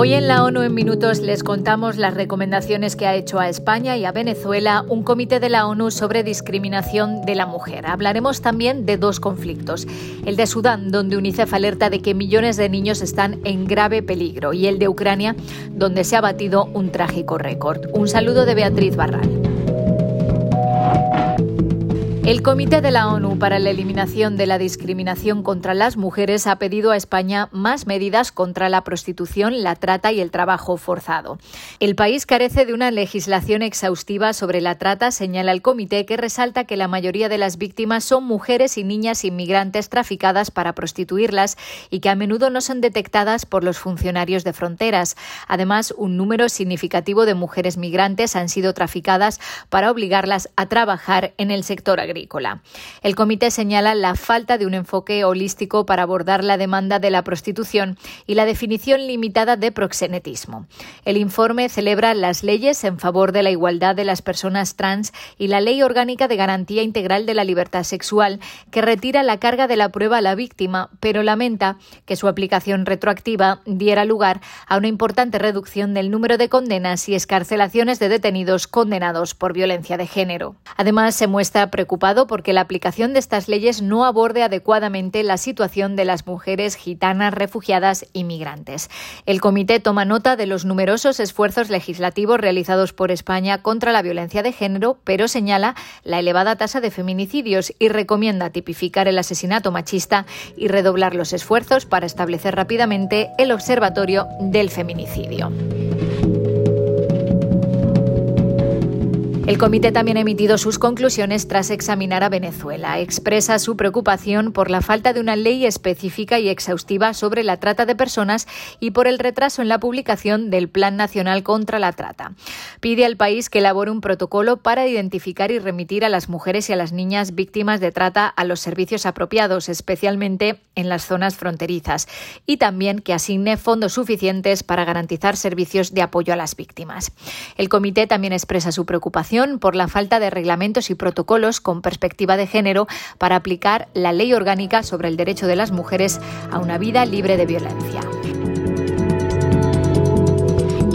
Hoy en la ONU en Minutos les contamos las recomendaciones que ha hecho a España y a Venezuela un comité de la ONU sobre discriminación de la mujer. Hablaremos también de dos conflictos, el de Sudán, donde UNICEF alerta de que millones de niños están en grave peligro, y el de Ucrania, donde se ha batido un trágico récord. Un saludo de Beatriz Barral. El Comité de la ONU para la Eliminación de la Discriminación contra las Mujeres ha pedido a España más medidas contra la prostitución, la trata y el trabajo forzado. El país carece de una legislación exhaustiva sobre la trata, señala el comité, que resalta que la mayoría de las víctimas son mujeres y niñas inmigrantes traficadas para prostituirlas y que a menudo no son detectadas por los funcionarios de fronteras. Además, un número significativo de mujeres migrantes han sido traficadas para obligarlas a trabajar en el sector agrícola. El comité señala la falta de un enfoque holístico para abordar la demanda de la prostitución y la definición limitada de proxenetismo. El informe celebra las leyes en favor de la igualdad de las personas trans y la Ley Orgánica de Garantía Integral de la Libertad Sexual, que retira la carga de la prueba a la víctima, pero lamenta que su aplicación retroactiva diera lugar a una importante reducción del número de condenas y escarcelaciones de detenidos condenados por violencia de género. Además, se muestra preocupada porque la aplicación de estas leyes no aborde adecuadamente la situación de las mujeres gitanas, refugiadas y migrantes. El comité toma nota de los numerosos esfuerzos legislativos realizados por España contra la violencia de género, pero señala la elevada tasa de feminicidios y recomienda tipificar el asesinato machista y redoblar los esfuerzos para establecer rápidamente el Observatorio del Feminicidio. El comité también ha emitido sus conclusiones tras examinar a Venezuela. Expresa su preocupación por la falta de una ley específica y exhaustiva sobre la trata de personas y por el retraso en la publicación del Plan Nacional contra la Trata. Pide al país que elabore un protocolo para identificar y remitir a las mujeres y a las niñas víctimas de trata a los servicios apropiados, especialmente en las zonas fronterizas, y también que asigne fondos suficientes para garantizar servicios de apoyo a las víctimas. El comité también expresa su preocupación por la falta de reglamentos y protocolos con perspectiva de género para aplicar la ley orgánica sobre el derecho de las mujeres a una vida libre de violencia.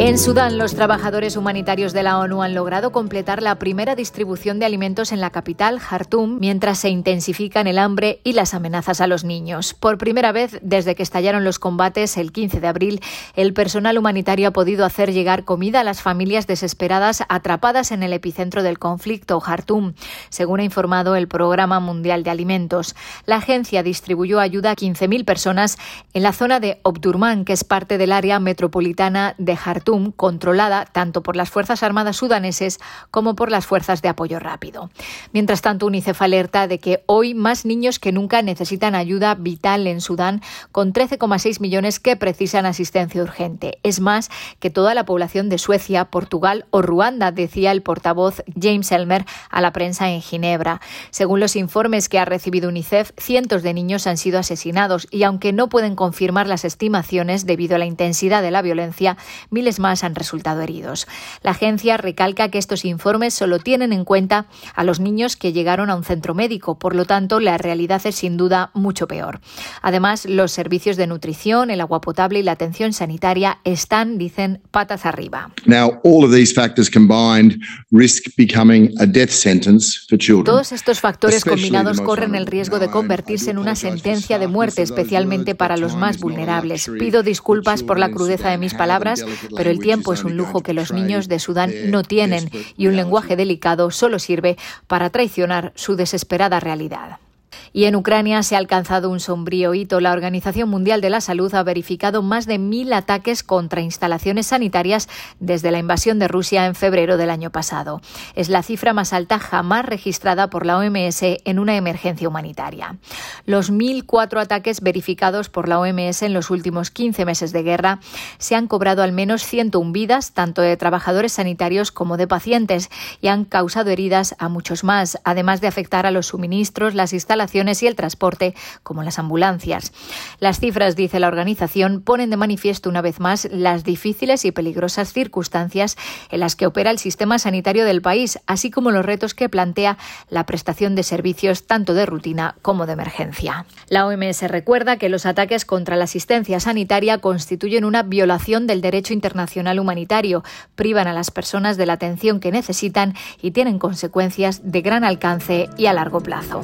En Sudán, los trabajadores humanitarios de la ONU han logrado completar la primera distribución de alimentos en la capital, Jartum, mientras se intensifican el hambre y las amenazas a los niños. Por primera vez desde que estallaron los combates el 15 de abril, el personal humanitario ha podido hacer llegar comida a las familias desesperadas atrapadas en el epicentro del conflicto, Jartum, según ha informado el Programa Mundial de Alimentos. La agencia distribuyó ayuda a 15.000 personas en la zona de Obdurman, que es parte del área metropolitana de Jartum controlada tanto por las Fuerzas Armadas sudaneses como por las Fuerzas de Apoyo Rápido. Mientras tanto, UNICEF alerta de que hoy más niños que nunca necesitan ayuda vital en Sudán, con 13,6 millones que precisan asistencia urgente. Es más que toda la población de Suecia, Portugal o Ruanda, decía el portavoz James Elmer a la prensa en Ginebra. Según los informes que ha recibido UNICEF, cientos de niños han sido asesinados y aunque no pueden confirmar las estimaciones debido a la intensidad de la violencia, miles más han resultado heridos. La agencia recalca que estos informes solo tienen en cuenta a los niños que llegaron a un centro médico, por lo tanto la realidad es sin duda mucho peor. Además, los servicios de nutrición, el agua potable y la atención sanitaria están, dicen, patas arriba. Todos estos factores combinados corren el riesgo de convertirse en una sentencia de muerte, especialmente para los más vulnerables. Pido disculpas por la crudeza de mis palabras, pero el tiempo es un lujo que los niños de Sudán no tienen y un lenguaje delicado solo sirve para traicionar su desesperada realidad. Y en Ucrania se ha alcanzado un sombrío hito. La Organización Mundial de la Salud ha verificado más de mil ataques contra instalaciones sanitarias desde la invasión de Rusia en febrero del año pasado. Es la cifra más alta jamás registrada por la OMS en una emergencia humanitaria. Los 1.004 ataques verificados por la OMS en los últimos 15 meses de guerra se han cobrado al menos 101 vidas, tanto de trabajadores sanitarios como de pacientes, y han causado heridas a muchos más, además de afectar a los suministros, las instalaciones y el transporte, como las ambulancias. Las cifras, dice la organización, ponen de manifiesto una vez más las difíciles y peligrosas circunstancias en las que opera el sistema sanitario del país, así como los retos que plantea la prestación de servicios tanto de rutina como de emergencia. La OMS recuerda que los ataques contra la asistencia sanitaria constituyen una violación del derecho internacional humanitario, privan a las personas de la atención que necesitan y tienen consecuencias de gran alcance y a largo plazo.